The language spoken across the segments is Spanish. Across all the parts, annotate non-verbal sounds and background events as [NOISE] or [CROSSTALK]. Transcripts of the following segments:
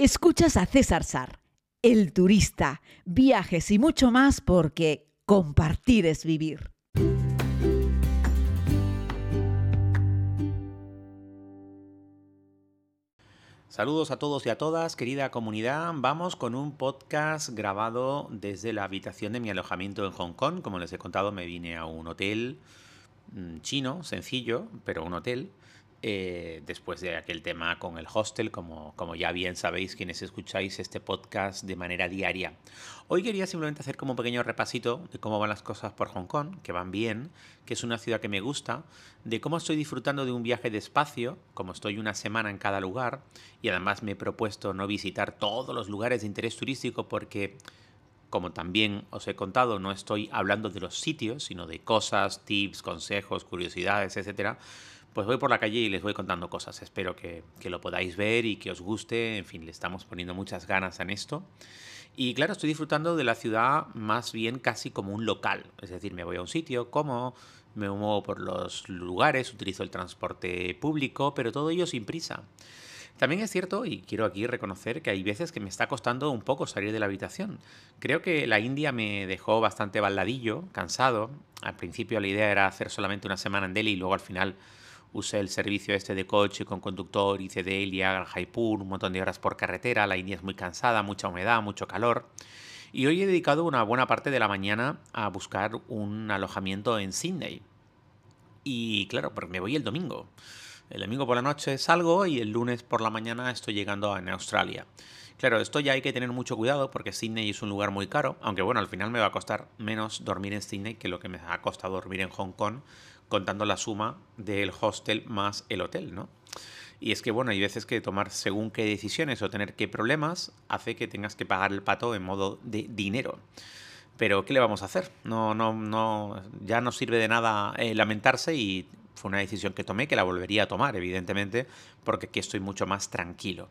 Escuchas a César Sar, el turista, viajes y mucho más porque compartir es vivir. Saludos a todos y a todas, querida comunidad. Vamos con un podcast grabado desde la habitación de mi alojamiento en Hong Kong. Como les he contado, me vine a un hotel mm, chino, sencillo, pero un hotel. Eh, después de aquel tema con el hostel, como, como ya bien sabéis quienes escucháis este podcast de manera diaria. Hoy quería simplemente hacer como un pequeño repasito de cómo van las cosas por Hong Kong, que van bien, que es una ciudad que me gusta, de cómo estoy disfrutando de un viaje de espacio, como estoy una semana en cada lugar, y además me he propuesto no visitar todos los lugares de interés turístico porque como también os he contado, no estoy hablando de los sitios, sino de cosas, tips, consejos, curiosidades, etcétera pues voy por la calle y les voy contando cosas. Espero que, lo podáis ver y que os guste. En fin, le estamos poniendo muchas ganas en esto. Y claro, estoy disfrutando de la ciudad más bien casi como un local. Es decir, me voy a un sitio, como, me muevo por los lugares, utilizo el transporte público, pero todo ello sin prisa. También es cierto, y quiero aquí reconocer que hay veces que me está costando un poco salir de la habitación. Creo que la India me dejó bastante baldadillo, cansado. Al principio la idea era hacer solamente una semana en Delhi y luego al final usé el servicio este de coche con conductor, hice Delhi a Jaipur, un montón de horas por carretera, la India es muy cansada, mucha humedad, mucho calor. Y hoy he dedicado una buena parte de la mañana a buscar un alojamiento en Sydney. Y claro, porque me voy el domingo. El domingo por la noche salgo y el lunes por la mañana estoy llegando a Australia. Claro, esto ya hay que tener mucho cuidado porque Sydney es un lugar muy caro, aunque bueno, al final me va a costar menos dormir en Sydney que lo que me ha costado dormir en Hong Kong, contando la suma del hostel más el hotel, ¿no? Y es que, bueno, hay veces que tomar según qué decisiones o tener qué problemas hace que tengas que pagar el pato en modo de dinero. Pero, ¿qué le vamos a hacer? No, no, no, ya no sirve de nada eh, lamentarse y fue una decisión que tomé, que la volvería a tomar, evidentemente, porque aquí estoy mucho más tranquilo.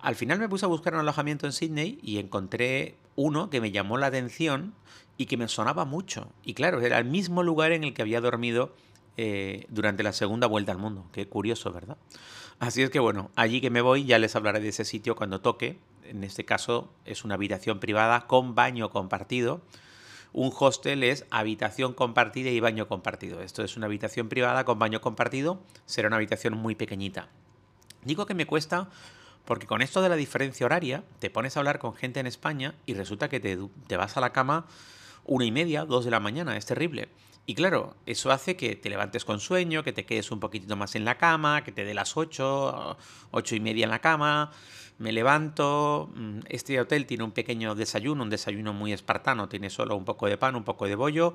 Al final me puse a buscar un alojamiento en Sydney y encontré uno que me llamó la atención y que me sonaba mucho. Y claro, era el mismo lugar en el que había dormido eh, durante la segunda vuelta al mundo. Qué curioso, ¿verdad? Así es que bueno, allí que me voy ya les hablaré de ese sitio cuando toque. En este caso es una habitación privada con baño compartido. Un hostel es habitación compartida y baño compartido. Esto es una habitación privada con baño compartido. Será una habitación muy pequeñita. Digo que me cuesta porque con esto de la diferencia horaria, te pones a hablar con gente en España y resulta que te, te vas a la cama una y media, dos de la mañana. Es terrible. Y claro, eso hace que te levantes con sueño, que te quedes un poquitito más en la cama, que te dé las ocho, ocho y media en la cama. Me levanto. Mm, este hotel tiene un pequeño desayuno, un desayuno muy espartano. Tiene solo un poco de pan, un poco de bollo.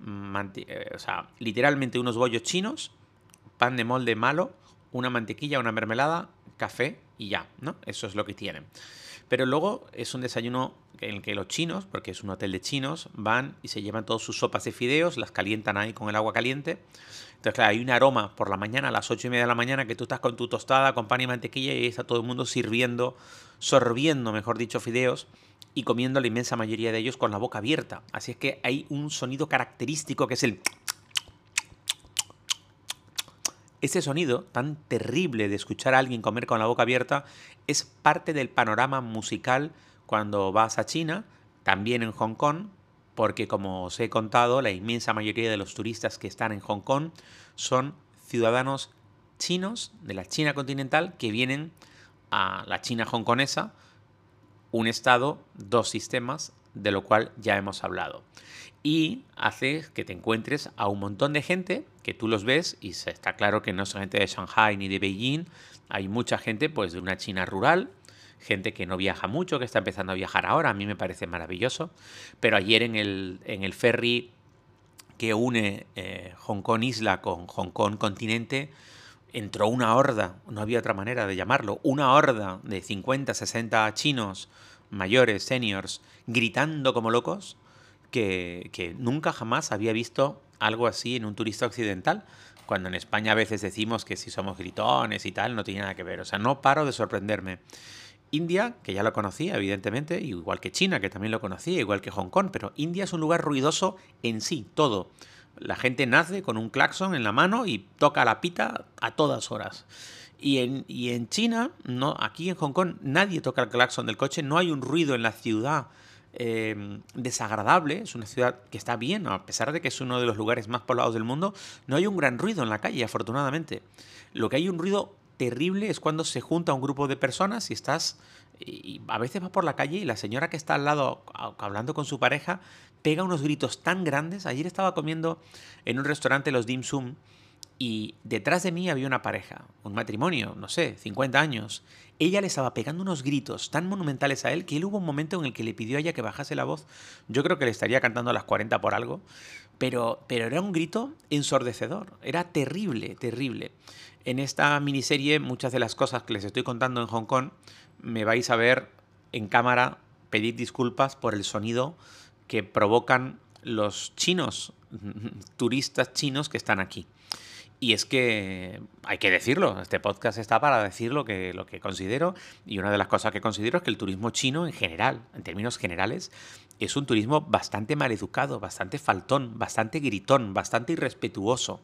Mm, eh, o sea, literalmente unos bollos chinos, pan de molde malo, una mantequilla, una mermelada, café y ya, ¿no? Eso es lo que tienen. Pero luego es un desayuno en el que los chinos, porque es un hotel de chinos, van y se llevan todas sus sopas de fideos, las calientan ahí con el agua caliente. Entonces, claro, hay un aroma por la mañana, a las ocho y media de la mañana, que tú estás con tu tostada, con pan y mantequilla y está todo el mundo sirviendo, sorbiendo, mejor dicho, fideos y comiendo la inmensa mayoría de ellos con la boca abierta. Así es que hay un sonido característico que es el ese sonido tan terrible de escuchar a alguien comer con la boca abierta es parte del panorama musical cuando vas a China, también en Hong Kong, porque como os he contado, la inmensa mayoría de los turistas que están en Hong Kong son ciudadanos chinos de la China continental que vienen a la China hongkonesa, un estado, dos sistemas, de lo cual ya hemos hablado. Y hace que te encuentres a un montón de gente que tú los ves y está claro que no es gente de Shanghai ni de Beijing, hay mucha gente pues de una China rural, gente que no viaja mucho, que está empezando a viajar ahora, a mí me parece maravilloso, pero ayer en el, en el ferry que une eh, Hong Kong isla con Hong Kong continente, entró una horda, no había otra manera de llamarlo, una horda de 50, 60 chinos mayores, seniors, gritando como locos, que, nunca jamás había visto algo así en un turista occidental, cuando en España a veces decimos que si somos gritones y tal, no tiene nada que ver. O sea, no paro de sorprenderme. India, que ya lo conocía, evidentemente, igual que China, que también lo conocía, igual que Hong Kong, pero India es un lugar ruidoso en sí, todo. La gente nace con un claxon en la mano y toca la pita a todas horas. Y en, y en China, no, aquí en Hong Kong, nadie toca el claxon del coche, no hay un ruido en la ciudad eh, desagradable, es una ciudad que está bien, a pesar de que es uno de los lugares más poblados del mundo, no hay un gran ruido en la calle, afortunadamente. Lo que hay un ruido terrible es cuando se junta un grupo de personas y estás y a veces vas por la calle y la señora que está al lado hablando con su pareja pega unos gritos tan grandes. Ayer estaba comiendo en un restaurante los dim sum y detrás de mí había una pareja, un matrimonio, no sé, 50 años. Ella le estaba pegando unos gritos tan monumentales a él que él hubo un momento en el que le pidió a ella que bajase la voz. Yo creo que le estaría cantando a las 40 por algo, pero, pero era un grito ensordecedor, era terrible, terrible. En esta miniserie muchas de las cosas que les estoy contando en Hong Kong me vais a ver en cámara pedir disculpas por el sonido que provocan los chinos, [LAUGHS] turistas chinos que están aquí. Y es que hay que decirlo, este podcast está para decir lo que, lo que considero y una de las cosas que considero es que el turismo chino en general, en términos generales, es un turismo bastante maleducado, bastante faltón, bastante gritón, bastante irrespetuoso.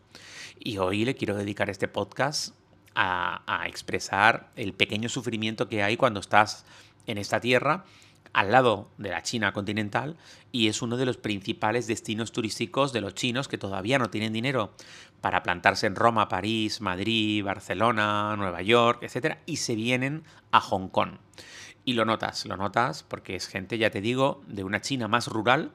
Y hoy le quiero dedicar este podcast a, a expresar el pequeño sufrimiento que hay cuando estás en esta tierra al lado de la China continental y es uno de los principales destinos turísticos de los chinos que todavía no tienen dinero para plantarse en Roma, París, Madrid, Barcelona, Nueva York, etc. y se vienen a Hong Kong. Y lo notas, lo notas porque es gente, ya te digo, de una China más rural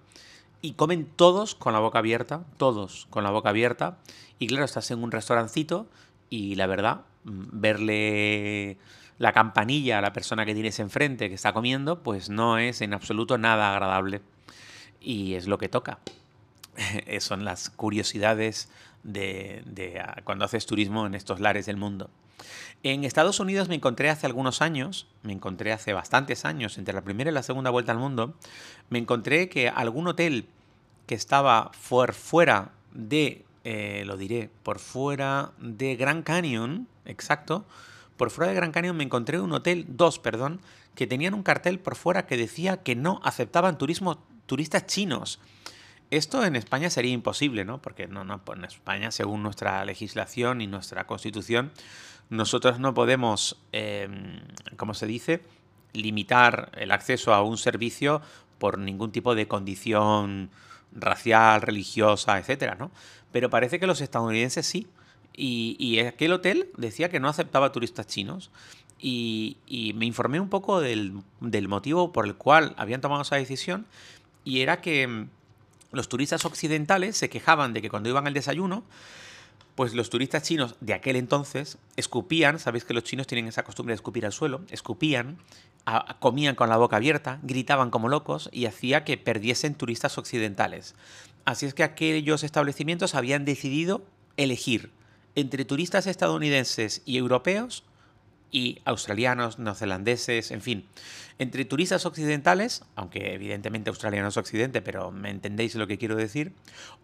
y comen todos con la boca abierta, todos con la boca abierta. Y claro, estás en un restaurancito y la verdad, mm, verle la campanilla a la persona que tienes enfrente que está comiendo, pues no es en absoluto nada agradable. Y es lo que toca. [LAUGHS] Son las curiosidades de, ah, cuando haces turismo en estos lares del mundo. En Estados Unidos me encontré hace algunos años, me encontré hace bastantes años, entre la primera y la segunda vuelta al mundo, me encontré que algún hotel que estaba fuera de, eh, lo diré, por fuera de Grand Canyon, exacto, por fuera de Gran Canyon me encontré un hotel, dos, perdón, que tenían un cartel por fuera que decía que no aceptaban turismo, turistas chinos. Esto en España sería imposible, ¿no? Porque no, no, pues en España, según nuestra legislación y nuestra constitución, nosotros no podemos, eh, ¿cómo se dice?, limitar el acceso a un servicio por ningún tipo de condición racial, religiosa, etcétera, ¿no? Pero parece que los estadounidenses sí. Y, aquel hotel decía que no aceptaba turistas chinos. Y, me informé un poco del, motivo por el cual habían tomado esa decisión. Y era que mm, los turistas occidentales se quejaban de que cuando iban al desayuno, pues los turistas chinos de aquel entonces escupían, sabéis que los chinos tienen esa costumbre de escupir al suelo, escupían, comían con la boca abierta, gritaban como locos y hacía que perdiesen turistas occidentales. Así es que aquellos establecimientos habían decidido elegir entre turistas estadounidenses y europeos y australianos, neozelandeses, en fin, entre turistas occidentales, aunque evidentemente australianos es occidente, pero me entendéis lo que quiero decir,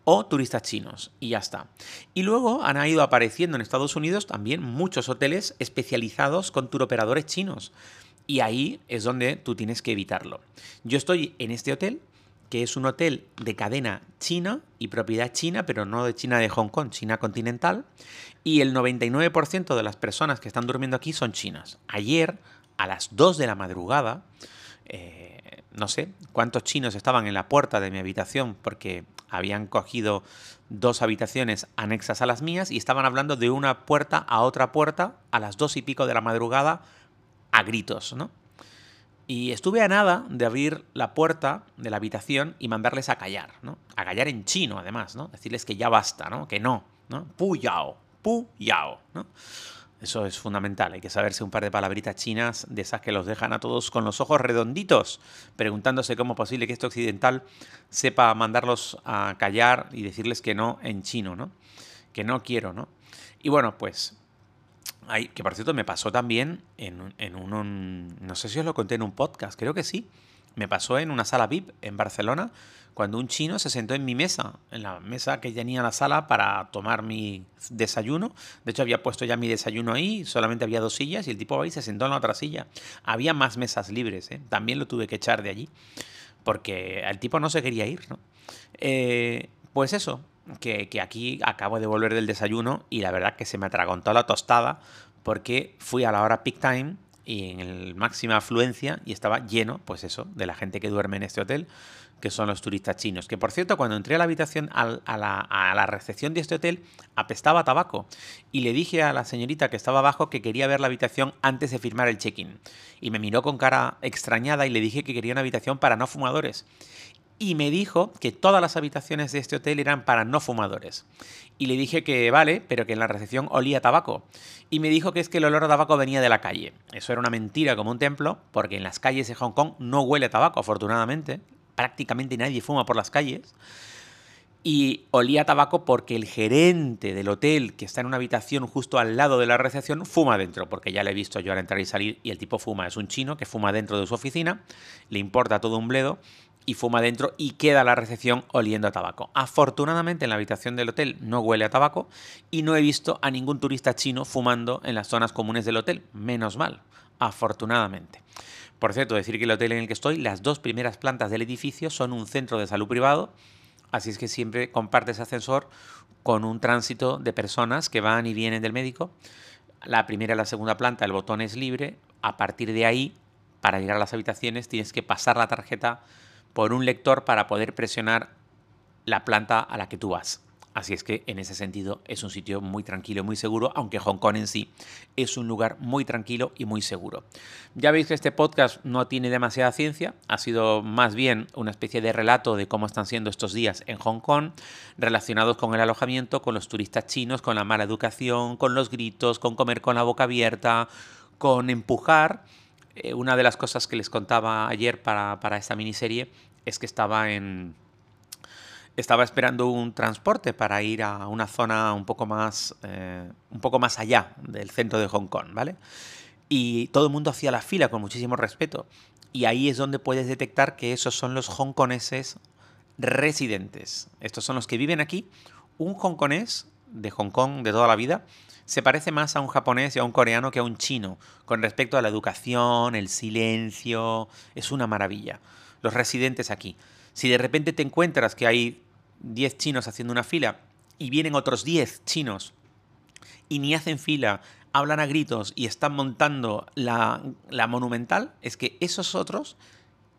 o turistas chinos, y ya está. Y luego han ido apareciendo en Estados Unidos también muchos hoteles especializados con turoperadores chinos, y ahí es donde tú tienes que evitarlo. Yo estoy en este hotel, que es un hotel de cadena china y propiedad china, pero no de China de Hong Kong, China continental, y el 99% de las personas que están durmiendo aquí son chinas. Ayer, a las 2 de la madrugada, eh, no sé cuántos chinos estaban en la puerta de mi habitación porque habían cogido dos habitaciones anexas a las mías y estaban hablando de una puerta a otra puerta a las dos y pico de la madrugada a gritos, ¿no? Y estuve a nada de abrir la puerta de la habitación y mandarles a callar, ¿no? A callar en chino, además, ¿no? Decirles que ya basta, ¿no? Que no, ¿no? Pu yao, ¿no? Eso es fundamental, hay que saberse un par de palabritas chinas de esas que los dejan a todos con los ojos redonditos, preguntándose cómo es posible que este occidental sepa mandarlos a callar y decirles que no en chino, ¿no? Que no quiero, ¿no? Y bueno, pues que por cierto me pasó también en, en un, no sé si os lo conté en un podcast, creo que sí, me pasó en una sala VIP en Barcelona cuando un chino se sentó en mi mesa, en la mesa que tenía la sala para tomar mi desayuno. De hecho, había puesto ya mi desayuno ahí, solamente había dos sillas y el tipo ahí se sentó en la otra silla. Había más mesas libres, ¿eh? también lo tuve que echar de allí, porque el tipo no se quería ir. Eh, pues eso, que, aquí acabo de volver del desayuno y la verdad que se me atragantó la tostada porque fui a la hora peak time y en el máxima afluencia y estaba lleno, pues eso, de la gente que duerme en este hotel, que son los turistas chinos. Que por cierto, cuando entré a la habitación, a la, recepción de este hotel, apestaba tabaco. Y le dije a la señorita que estaba abajo que quería ver la habitación antes de firmar el check-in. Y me miró con cara extrañada y le dije que quería una habitación para no fumadores y me dijo que todas las habitaciones de este hotel eran para no fumadores. Y le dije que vale, pero que en la recepción olía tabaco. Y me dijo que es que el olor a tabaco venía de la calle. Eso era una mentira como un templo, porque en las calles de Hong Kong no huele tabaco, afortunadamente. Prácticamente nadie fuma por las calles. Y olía tabaco porque el gerente del hotel, que está en una habitación justo al lado de la recepción, fuma dentro, porque ya le he visto yo al entrar y salir y el tipo fuma. Es un chino que fuma dentro de su oficina, le importa todo un bledo y fuma dentro y queda la recepción oliendo a tabaco. Afortunadamente en la habitación del hotel no huele a tabaco y no he visto a ningún turista chino fumando en las zonas comunes del hotel. Menos mal, afortunadamente. Por cierto, decir que el hotel en el que estoy, las dos primeras plantas del edificio son un centro de salud privado, así es que siempre compartes ascensor con un tránsito de personas que van y vienen del médico. La primera y la segunda planta, el botón es libre. A partir de ahí, para llegar a las habitaciones, tienes que pasar la tarjeta por un lector para poder presionar la planta a la que tú vas. Así es que en ese sentido es un sitio muy tranquilo muy seguro, aunque Hong Kong en sí es un lugar muy tranquilo y muy seguro. Ya veis que este podcast no tiene demasiada ciencia, ha sido más bien una especie de relato de cómo están siendo estos días en Hong Kong, relacionados con el alojamiento, con los turistas chinos, con la mala educación, con los gritos, con comer con la boca abierta, con empujar eh, una de las cosas que les contaba ayer para, esta miniserie es que estaba en. Estaba esperando un transporte para ir a una zona un poco más. Eh, un poco más allá del centro de Hong Kong, ¿vale? Y todo el mundo hacía la fila con muchísimo respeto. Y ahí es donde puedes detectar que esos son los hongkoneses residentes. Estos son los que viven aquí. Un hongkonés de Hong Kong de toda la vida se parece más a un japonés y a un coreano que a un chino, con respecto a la educación, el silencio, es una maravilla. Los residentes aquí. Si de repente te encuentras que hay 10 chinos haciendo una fila y vienen otros 10 chinos y ni hacen fila, hablan a gritos y están montando la, la monumental, es que esos otros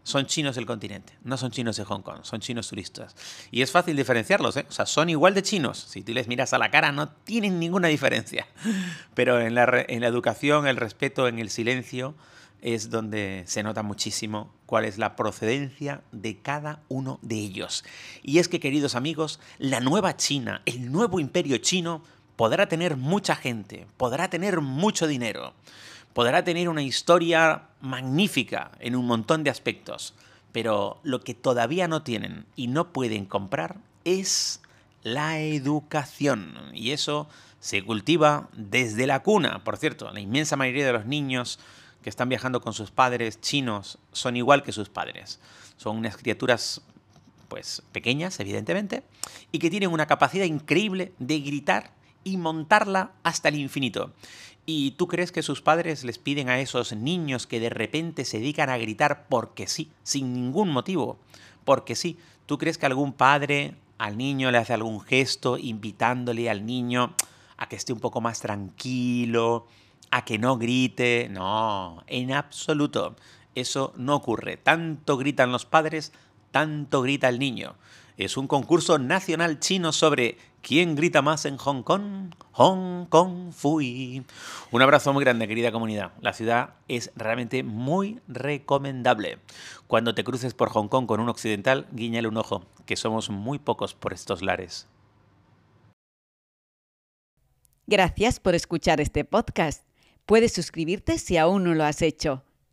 son chinos del continente, no son chinos de Hong Kong, son chinos turistas. Y es fácil diferenciarlos, ¿eh? O sea, son igual de chinos. Si tú les miras a la cara, no tienen ninguna diferencia. [LAUGHS] Pero en la, en la educación, el respeto, en el silencio, es donde se nota muchísimo cuál es la procedencia de cada uno de ellos. Y es que, queridos amigos, la nueva China, el nuevo imperio chino, podrá tener mucha gente, podrá tener mucho dinero podrá tener una historia magnífica en un montón de aspectos, pero lo que todavía no tienen y no pueden comprar es la educación. Y eso se cultiva desde la cuna. Por cierto, la inmensa mayoría de los niños que están viajando con sus padres chinos son igual que sus padres. Son unas criaturas pues pequeñas, evidentemente, y que tienen una capacidad increíble de gritar y montarla hasta el infinito. ¿Y tú crees que sus padres les piden a esos niños que de repente se dedican a gritar porque sí, sin ningún motivo? Porque sí. ¿Tú crees que algún padre al niño le hace algún gesto invitándole al niño a que esté un poco más tranquilo, a que no grite? No, en absoluto. Eso no ocurre. Tanto gritan los padres, tanto grita el niño. Es un concurso nacional chino sobre quién grita más en Hong Kong. Hong Kong fui. Un abrazo muy grande, querida comunidad. La ciudad es realmente muy recomendable. Cuando te cruces por Hong Kong con un occidental, guiñale un ojo, que somos muy pocos por estos lares. Gracias por escuchar este podcast. Puedes suscribirte si aún no lo has hecho